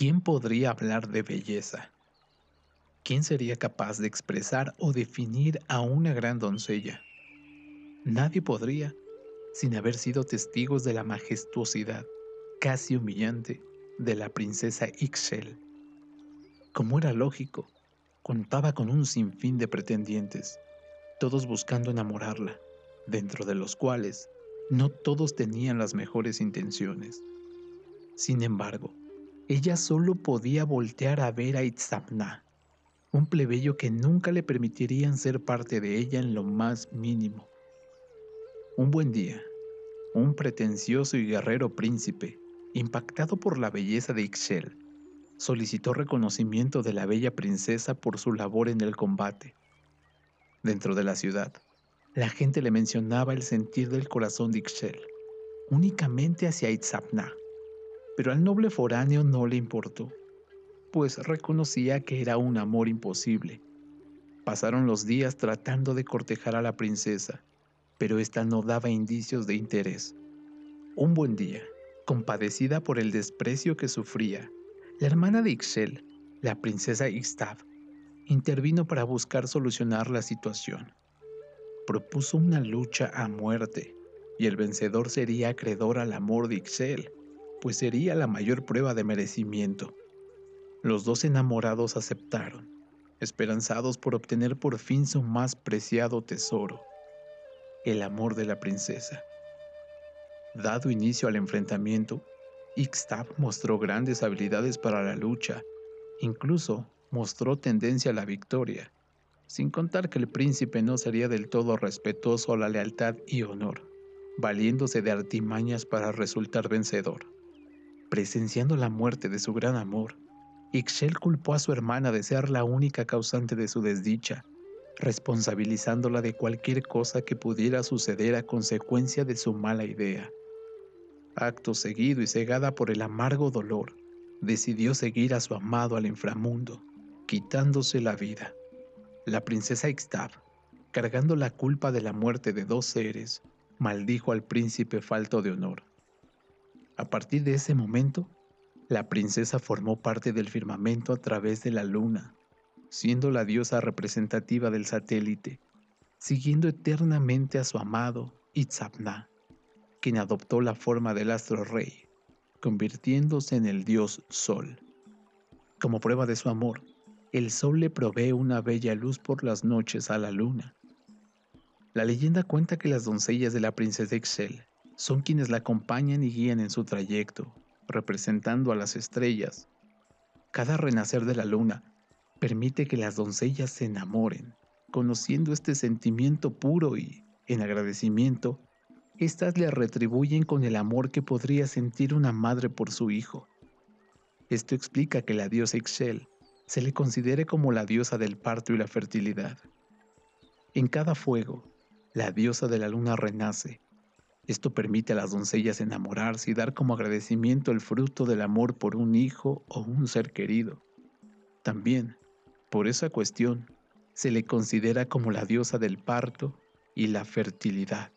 ¿quién podría hablar de belleza? ¿Quién sería capaz de expresar o definir a una gran doncella? Nadie podría, sin haber sido testigos de la majestuosidad, casi humillante, de la princesa Ixchel. Como era lógico, contaba con un sinfín de pretendientes, todos buscando enamorarla, dentro de los cuales no todos tenían las mejores intenciones. Sin embargo, ella solo podía voltear a ver a Itzamna, un plebeyo que nunca le permitirían ser parte de ella en lo más mínimo. Un buen día, un pretencioso y guerrero príncipe, impactado por la belleza de Ixchel, solicitó reconocimiento de la bella princesa por su labor en el combate. Dentro de la ciudad, la gente le mencionaba el sentir del corazón de Ixchel, únicamente hacia Itzapna, pero al noble foráneo no le importó pues reconocía que era un amor imposible. Pasaron los días tratando de cortejar a la princesa, pero ésta no daba indicios de interés. Un buen día, compadecida por el desprecio que sufría, la hermana de Ixchel, la princesa Ixtab, intervino para buscar solucionar la situación. Propuso una lucha a muerte, y el vencedor sería acreedor al amor de Ixchel, pues sería la mayor prueba de merecimiento. Los dos enamorados aceptaron, esperanzados por obtener por fin su más preciado tesoro, el amor de la princesa. Dado inicio al enfrentamiento, Ixtab mostró grandes habilidades para la lucha, incluso mostró tendencia a la victoria, sin contar que el príncipe no sería del todo respetuoso a la lealtad y honor, valiéndose de artimañas para resultar vencedor. Presenciando la muerte de su gran amor, Ixchel culpó a su hermana de ser la única causante de su desdicha, responsabilizándola de cualquier cosa que pudiera suceder a consecuencia de su mala idea. Acto seguido y cegada por el amargo dolor, decidió seguir a su amado al inframundo, quitándose la vida. La princesa Ixtab, cargando la culpa de la muerte de dos seres, maldijo al príncipe falto de honor. A partir de ese momento, la princesa formó parte del firmamento a través de la luna, siendo la diosa representativa del satélite, siguiendo eternamente a su amado Itzapna, quien adoptó la forma del astro rey, convirtiéndose en el dios Sol. Como prueba de su amor, el sol le provee una bella luz por las noches a la luna. La leyenda cuenta que las doncellas de la princesa Excel son quienes la acompañan y guían en su trayecto, representando a las estrellas. Cada renacer de la luna permite que las doncellas se enamoren, conociendo este sentimiento puro y, en agradecimiento, éstas le retribuyen con el amor que podría sentir una madre por su hijo. Esto explica que la diosa Ixchel se le considere como la diosa del parto y la fertilidad. En cada fuego, la diosa de la luna renace, esto permite a las doncellas enamorarse y dar como agradecimiento el fruto del amor por un hijo o un ser querido. También, por esa cuestión, se le considera como la diosa del parto y la fertilidad.